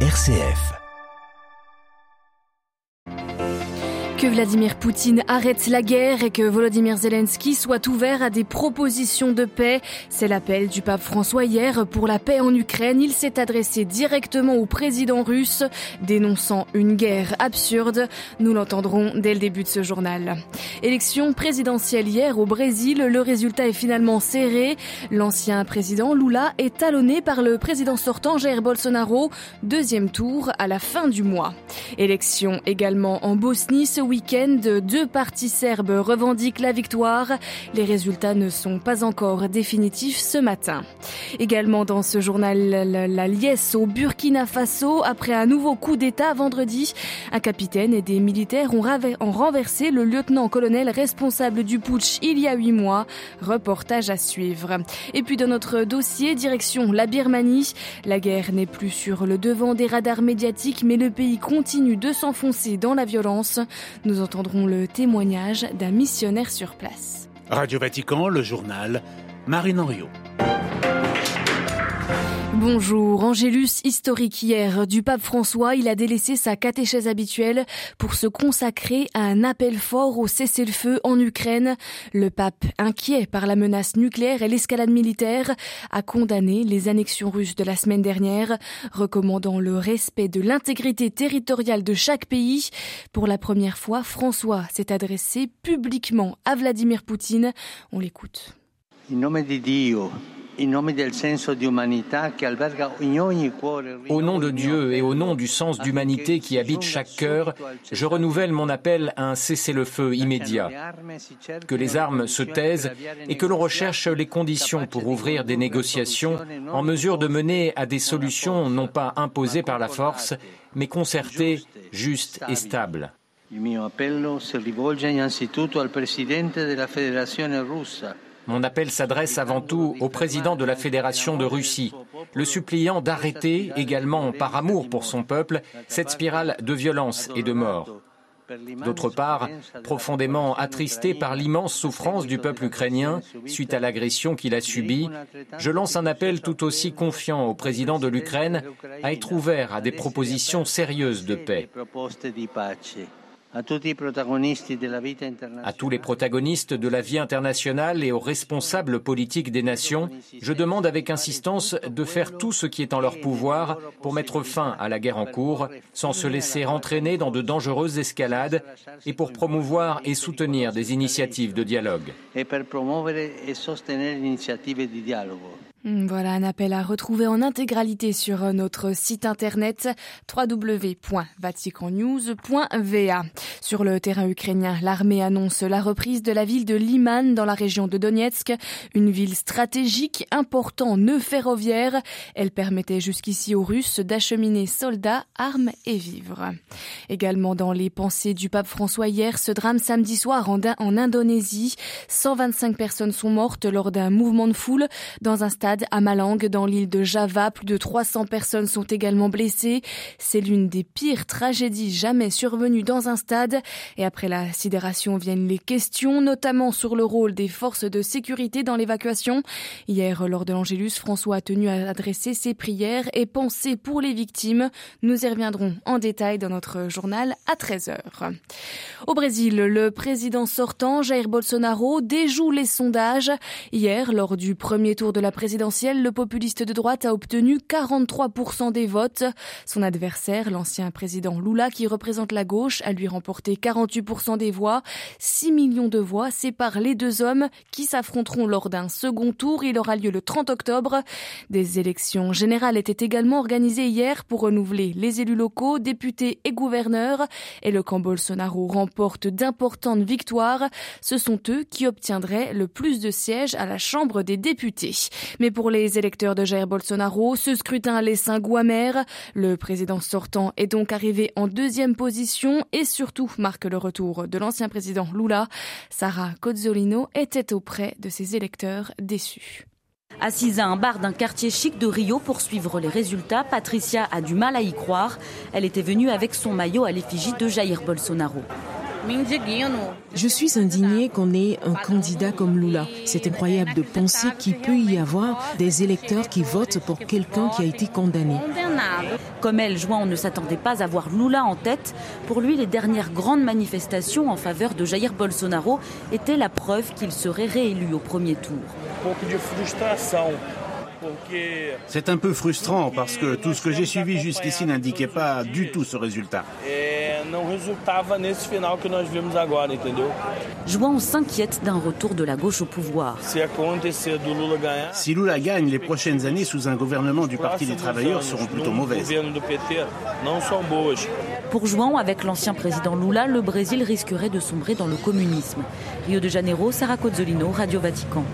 RCF. Que Vladimir Poutine arrête la guerre et que Volodymyr Zelensky soit ouvert à des propositions de paix. C'est l'appel du pape François hier pour la paix en Ukraine. Il s'est adressé directement au président russe, dénonçant une guerre absurde. Nous l'entendrons dès le début de ce journal. Élection présidentielle hier au Brésil. Le résultat est finalement serré. L'ancien président Lula est talonné par le président sortant Jair Bolsonaro. Deuxième tour à la fin du mois. Élection également en Bosnie week-end, deux partis serbes revendiquent la victoire. Les résultats ne sont pas encore définitifs ce matin. Également dans ce journal, la liesse au Burkina Faso. Après un nouveau coup d'État vendredi, un capitaine et des militaires ont renversé le lieutenant-colonel responsable du putsch il y a huit mois. Reportage à suivre. Et puis dans notre dossier, direction la Birmanie. La guerre n'est plus sur le devant des radars médiatiques, mais le pays continue de s'enfoncer dans la violence. Nous entendrons le témoignage d'un missionnaire sur place. Radio Vatican, le journal, Marine Henriot. Bonjour, Angélus historique hier du pape François, il a délaissé sa catéchèse habituelle pour se consacrer à un appel fort au cessez-le-feu en Ukraine. Le pape, inquiet par la menace nucléaire et l'escalade militaire, a condamné les annexions russes de la semaine dernière, recommandant le respect de l'intégrité territoriale de chaque pays. Pour la première fois, François s'est adressé publiquement à Vladimir Poutine. On l'écoute. Au nom de Dieu et au nom du sens d'humanité qui habite chaque cœur, je renouvelle mon appel à un cessez-le-feu immédiat. Que les armes se taisent et que l'on recherche les conditions pour ouvrir des négociations en mesure de mener à des solutions non pas imposées par la force, mais concertées, justes et stables. Il mio appello si rivolge innanzitutto al presidente della Federazione russa mon appel s'adresse avant tout au président de la Fédération de Russie, le suppliant d'arrêter, également par amour pour son peuple, cette spirale de violence et de mort. D'autre part, profondément attristé par l'immense souffrance du peuple ukrainien suite à l'agression qu'il a subie, je lance un appel tout aussi confiant au président de l'Ukraine à être ouvert à des propositions sérieuses de paix. À tous les protagonistes de la vie internationale et aux responsables politiques des nations, je demande avec insistance de faire tout ce qui est en leur pouvoir pour mettre fin à la guerre en cours, sans se laisser entraîner dans de dangereuses escalades et pour promouvoir et soutenir des initiatives de dialogue. Hmm, voilà un appel à retrouver en intégralité sur euh, notre site internet www.vaticannews.va. Sur le terrain ukrainien, l'armée annonce la reprise de la ville de Liman dans la région de Donetsk, une ville stratégique, important nœud ferroviaire. Elle permettait jusqu'ici aux Russes d'acheminer soldats, armes et vivres. Également dans les pensées du pape François hier, ce drame samedi soir en, en Indonésie. 125 personnes sont mortes lors d'un mouvement de foule dans un stade à Malang, dans l'île de Java. Plus de 300 personnes sont également blessées. C'est l'une des pires tragédies jamais survenues dans un stade. Et après la sidération viennent les questions, notamment sur le rôle des forces de sécurité dans l'évacuation. Hier, lors de l'Angélus, François a tenu à adresser ses prières et pensées pour les victimes. Nous y reviendrons en détail dans notre journal à 13h. Au Brésil, le président sortant, Jair Bolsonaro, déjoue les sondages. Hier, lors du premier tour de la présidence le populiste de droite a obtenu 43% des votes. Son adversaire, l'ancien président Lula, qui représente la gauche, a lui remporté 48% des voix. 6 millions de voix séparent les deux hommes qui s'affronteront lors d'un second tour. Il aura lieu le 30 octobre. Des élections générales étaient également organisées hier pour renouveler les élus locaux, députés et gouverneurs. Et le camp Bolsonaro remporte d'importantes victoires. Ce sont eux qui obtiendraient le plus de sièges à la Chambre des députés. Pour les électeurs de Jair Bolsonaro, ce scrutin laisse un goût amer. Le président sortant est donc arrivé en deuxième position et surtout marque le retour de l'ancien président Lula. Sarah Cozzolino était auprès de ses électeurs déçus. Assise à un bar d'un quartier chic de Rio pour suivre les résultats, Patricia a du mal à y croire. Elle était venue avec son maillot à l'effigie de Jair Bolsonaro. Je suis indignée qu'on ait un candidat comme Lula. C'est incroyable de penser qu'il peut y avoir des électeurs qui votent pour quelqu'un qui a été condamné. Comme elle, João ne s'attendait pas à voir Lula en tête. Pour lui, les dernières grandes manifestations en faveur de Jair Bolsonaro étaient la preuve qu'il serait réélu au premier tour. C'est un peu frustrant parce que tout ce que j'ai suivi jusqu'ici n'indiquait pas du tout ce résultat. João s'inquiète d'un retour de la gauche au pouvoir. Si Lula gagne, les prochaines années sous un gouvernement du Parti des travailleurs seront plutôt mauvaises. Pour João, avec l'ancien président Lula, le Brésil risquerait de sombrer dans le communisme. Rio de Janeiro, Sarah Cozzolino, Radio Vatican.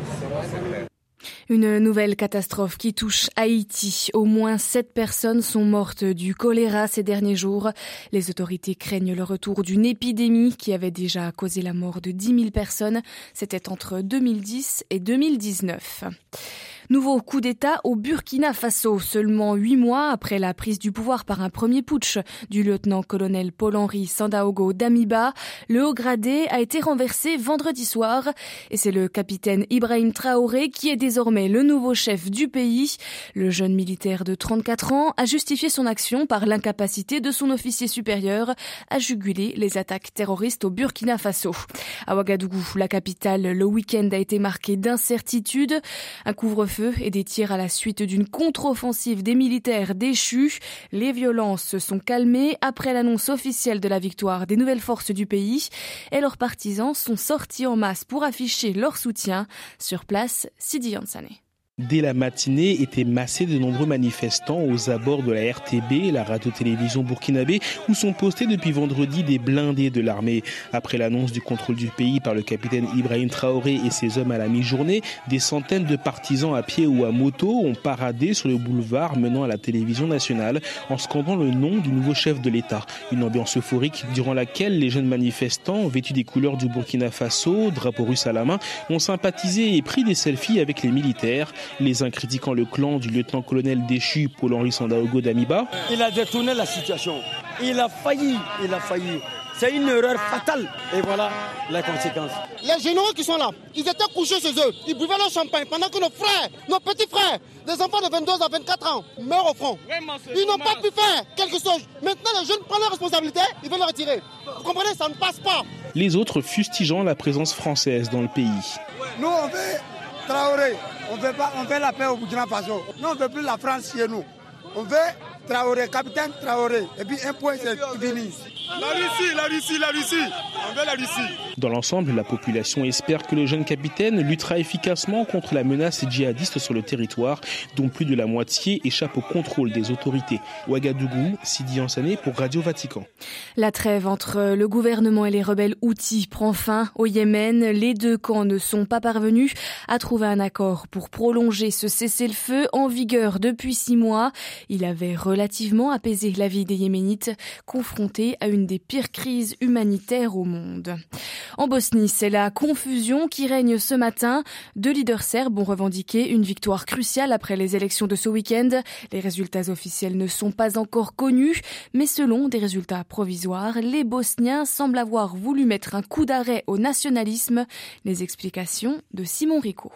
Une nouvelle catastrophe qui touche Haïti. Au moins sept personnes sont mortes du choléra ces derniers jours. Les autorités craignent le retour d'une épidémie qui avait déjà causé la mort de 10 000 personnes. C'était entre 2010 et 2019. Nouveau coup d'État au Burkina Faso, seulement huit mois après la prise du pouvoir par un premier putsch du lieutenant-colonel Paul-Henri Sandaogo Damiba. Le haut gradé a été renversé vendredi soir et c'est le capitaine Ibrahim Traoré qui est désormais le nouveau chef du pays. Le jeune militaire de 34 ans a justifié son action par l'incapacité de son officier supérieur à juguler les attaques terroristes au Burkina Faso. À Ouagadougou, la capitale, le week-end a été marqué d'incertitudes. Un couvre-feu et des tirs à la suite d'une contre-offensive des militaires déchus. Les violences se sont calmées après l'annonce officielle de la victoire des nouvelles forces du pays et leurs partisans sont sortis en masse pour afficher leur soutien. Sur place, Sidi Yansane dès la matinée étaient massés de nombreux manifestants aux abords de la RTB, la radio-télévision burkinabé, où sont postés depuis vendredi des blindés de l'armée. Après l'annonce du contrôle du pays par le capitaine Ibrahim Traoré et ses hommes à la mi-journée, des centaines de partisans à pied ou à moto ont paradé sur le boulevard menant à la télévision nationale en scandant le nom du nouveau chef de l'État. Une ambiance euphorique durant laquelle les jeunes manifestants, vêtus des couleurs du Burkina Faso, drapeau russe à la main, ont sympathisé et pris des selfies avec les militaires les uns critiquant le clan du lieutenant-colonel déchu Paul-Henri Sandaogo d'Amiba. Il a détourné la situation. Il a failli, il a failli. C'est une erreur fatale. Et voilà la conséquence. Les généraux qui sont là, ils étaient couchés chez eux. Ils buvaient leur champagne pendant que nos frères, nos petits frères, des enfants de 22 à 24 ans, meurent au front. Ils n'ont pas pu faire quelque chose. Maintenant, les jeunes prennent leurs responsabilités, ils veulent les retirer. Vous comprenez, ça ne passe pas. Les autres fustigeant la présence française dans le pays. Nous, on veut Traoré. On veut, pas, on veut la paix au Burkina Faso. Nous, on veut plus la France chez nous. On veut Traoré, capitaine Traoré. Et puis un point, c'est fini. La Russie, la Russie, la Russie. On veut la Russie. Dans l'ensemble, la population espère que le jeune capitaine luttera efficacement contre la menace djihadiste sur le territoire, dont plus de la moitié échappe au contrôle des autorités. Ouagadougou, Sidi Ansané pour Radio Vatican. La trêve entre le gouvernement et les rebelles Houthis prend fin au Yémen. Les deux camps ne sont pas parvenus à trouver un accord pour prolonger ce cessez-le-feu en vigueur depuis six mois. Il avait relativement apaisé la vie des Yéménites, confrontés à une des pires crises humanitaires au monde. En Bosnie, c'est la confusion qui règne ce matin. Deux leaders serbes ont revendiqué une victoire cruciale après les élections de ce week-end. Les résultats officiels ne sont pas encore connus, mais selon des résultats provisoires, les Bosniens semblent avoir voulu mettre un coup d'arrêt au nationalisme. Les explications de Simon Rico.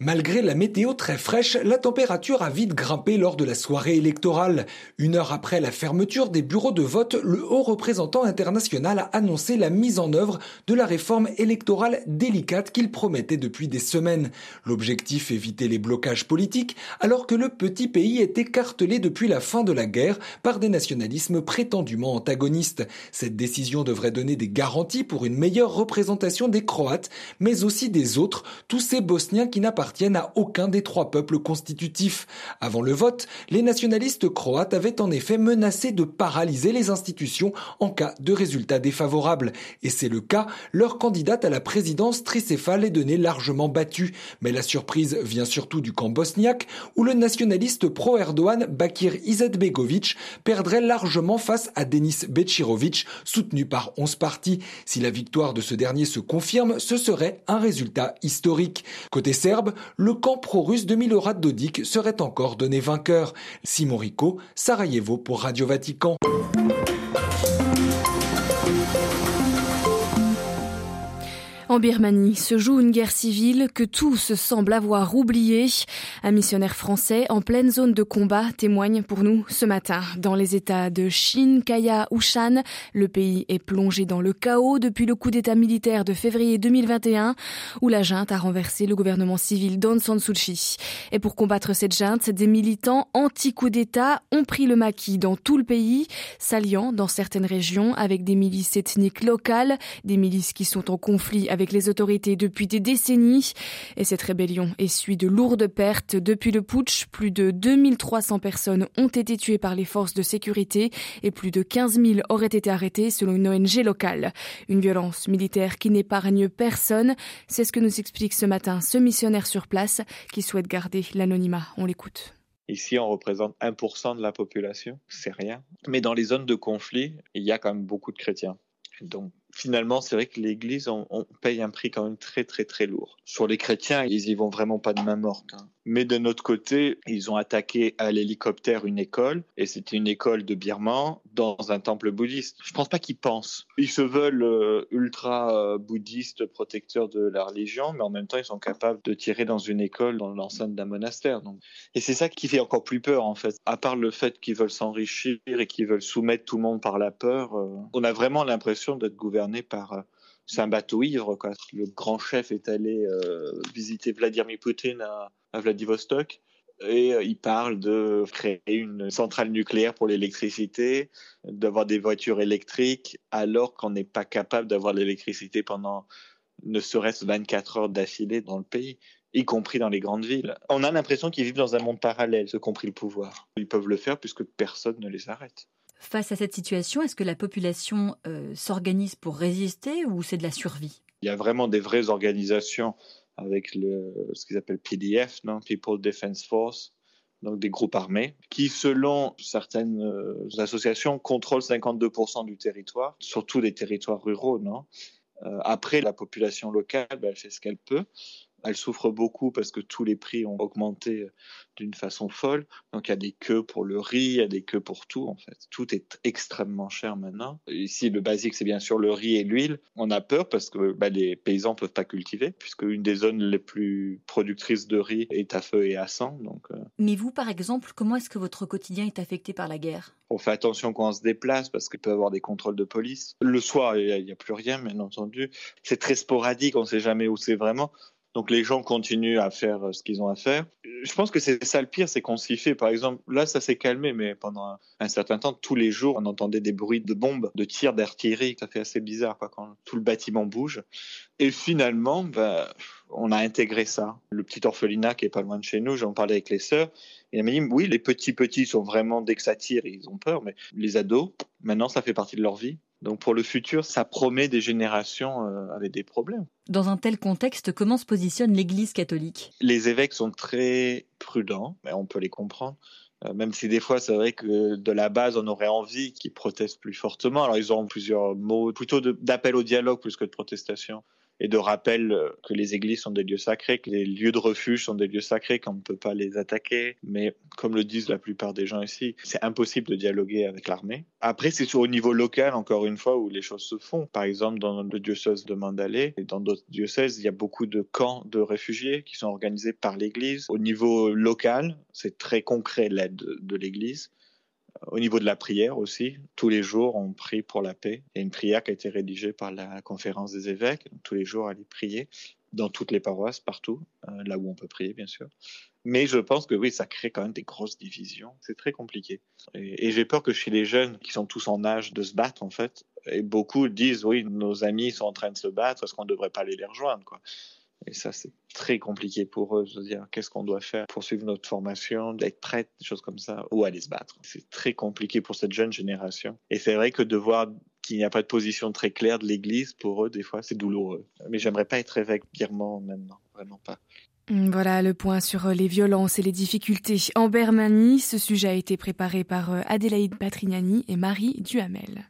Malgré la météo très fraîche, la température a vite grimpé lors de la soirée électorale. Une heure après la fermeture des bureaux de vote, le haut représentant international a annoncé la mise en œuvre de la réforme électorale délicate qu'il promettait depuis des semaines. L'objectif éviter les blocages politiques alors que le petit pays est écartelé depuis la fin de la guerre par des nationalismes prétendument antagonistes. Cette décision devrait donner des garanties pour une meilleure représentation des Croates, mais aussi des autres, tous ces Bosniens qui n'appartiennent appartiennent à aucun des trois peuples constitutifs. Avant le vote, les nationalistes croates avaient en effet menacé de paralyser les institutions en cas de résultats défavorables. Et c'est le cas, leur candidate à la présidence tricéphale est donnée largement battue. Mais la surprise vient surtout du camp bosniaque, où le nationaliste pro-Erdogan Bakir Izetbegovic perdrait largement face à Denis Bečirovic, soutenu par 11 partis. Si la victoire de ce dernier se confirme, ce serait un résultat historique. Côté serbe, le camp pro-russe de Milorad Dodik serait encore donné vainqueur. Simon Rico, Sarajevo pour Radio Vatican. En Birmanie se joue une guerre civile que tous semblent avoir oubliée. Un missionnaire français en pleine zone de combat témoigne pour nous ce matin. Dans les États de Chine, Kaya ou Shan, le pays est plongé dans le chaos depuis le coup d'État militaire de février 2021 où la junte a renversé le gouvernement civil d'Aung San Suu Kyi. Et pour combattre cette junte, des militants anti-coup d'État ont pris le maquis dans tout le pays, s'alliant dans certaines régions avec des milices ethniques locales, des milices qui sont en conflit avec avec les autorités depuis des décennies. Et cette rébellion essuie de lourdes pertes. Depuis le putsch, plus de 2300 personnes ont été tuées par les forces de sécurité et plus de 15 000 auraient été arrêtées selon une ONG locale. Une violence militaire qui n'épargne personne. C'est ce que nous explique ce matin ce missionnaire sur place qui souhaite garder l'anonymat. On l'écoute. Ici, on représente 1% de la population, c'est rien. Mais dans les zones de conflit, il y a quand même beaucoup de chrétiens. Donc finalement, c'est vrai que l'Église, on, paye un prix quand même très très très lourd. Sur les chrétiens, ils y vont vraiment pas de main morte. Hein. Mais de notre côté, ils ont attaqué à l'hélicoptère une école, et c'était une école de birman dans un temple bouddhiste. Je pense pas qu'ils pensent. Ils se veulent euh, ultra euh, bouddhistes, protecteurs de la religion, mais en même temps, ils sont capables de tirer dans une école, dans l'enceinte d'un monastère. Et c'est ça qui fait encore plus peur, en fait. À part le fait qu'ils veulent s'enrichir et qu'ils veulent soumettre tout le monde par la peur, euh, on a vraiment l'impression d'être gouverné par c'est un bateau ivre. Quoi. Le grand chef est allé visiter Vladimir Poutine à, à Vladivostok et euh, il parle de créer une centrale nucléaire pour l'électricité, d'avoir des voitures électriques, alors qu'on n'est pas capable d'avoir l'électricité pendant ne serait-ce 24 heures d'affilée dans le pays, y compris dans les grandes villes. On a l'impression qu'ils vivent dans un monde parallèle, ceux qui ont pris le pouvoir. Ils peuvent le faire puisque personne ne les arrête. Face à cette situation, est-ce que la population euh, s'organise pour résister ou c'est de la survie? Il y a vraiment des vraies organisations avec le, ce qu'ils appellent PDF, People Defense Force, donc des groupes armés, qui, selon certaines euh, associations, contrôlent 52% du territoire, surtout des territoires ruraux. Euh, après, la population locale, ben, elle fait ce qu'elle peut. Elle souffre beaucoup parce que tous les prix ont augmenté euh, d'une façon folle. Donc il y a des queues pour le riz, il y a des queues pour tout en fait. Tout est extrêmement cher maintenant. Ici, le basique, c'est bien sûr le riz et l'huile. On a peur parce que bah, les paysans peuvent pas cultiver puisque une des zones les plus productrices de riz est à feu et à sang. Donc, euh. Mais vous, par exemple, comment est-ce que votre quotidien est affecté par la guerre? On fait attention quand on se déplace parce qu'il peut y avoir des contrôles de police. Le soir, il n'y a, a, plus rien, bien entendu. C'est très sporadique, on ne sait jamais où c'est vraiment. Donc les gens continuent à faire euh, ce qu'ils ont à faire. Je pense que c'est ça le pire, c'est qu'on s'y fait. Par exemple, là, ça s'est calmé, mais pendant un, certain temps, tous les jours, on entendait des bruits de bombes, de tirs d'artillerie. Ça fait assez bizarre quand tout le bâtiment bouge. Et finalement, bah, on a intégré ça. Le petit orphelinat qui est pas loin de chez nous, j'en parlais avec les sœurs. Et m'a dit, oui, les petits petits sont vraiment, dès que ça tire, ils ont peur, mais les ados, maintenant, ça fait partie de leur vie. Donc pour le futur, ça promet des générations euh, avec des problèmes. Dans un tel contexte, comment se positionne l'Église catholique? Les évêques sont très prudents, mais on peut les comprendre. Euh, même si des fois, c'est vrai que de la base, on aurait envie qu'ils protestent plus fortement. Alors, ils ont plusieurs mots, plutôt d'appel au dialogue plus que de protestation et de rappel euh, que les églises sont des lieux sacrés, que les lieux de refuge sont des lieux sacrés, qu'on ne peut pas les attaquer. Mais comme le disent la plupart des gens ici, c'est impossible de dialoguer avec l'armée. Après, c'est au niveau local, encore une fois, où les choses se font. Par exemple, dans le diocèse de Mandalay et dans d'autres diocèses, il y a beaucoup de camps de réfugiés qui sont organisés par l'Église. Au niveau local, c'est très concret l'aide de l'Église. Au niveau de la prière aussi, tous les jours, on prie pour la paix. Il y a une prière qui a été rédigée par la conférence des évêques. tous les jours, aller prier dans toutes les paroisses, partout, euh, là où on peut prier, bien sûr. Mais je pense que oui, ça crée quand même des grosses divisions. C'est très compliqué. Et, j'ai peur que chez les jeunes qui sont tous en âge de se battre, en fait, et beaucoup disent oui, nos amis sont en train de se battre, est-ce qu'on ne devrait pas aller les rejoindre. Et ça, c'est très compliqué pour eux de dire qu'est-ce qu'on doit faire pour suivre notre formation, d'être prête, des choses comme ça, ou aller se battre. C'est très compliqué pour cette jeune génération. Et c'est vrai que de voir qu'il n'y a pas de position très claire de l'Église, pour eux, des fois, c'est douloureux. Mais j'aimerais pas être évêque birman maintenant, vraiment pas. Voilà le point sur les violences et les difficultés en Birmanie. Ce sujet a été préparé par Adélaïde Patrignani et Marie Duhamel.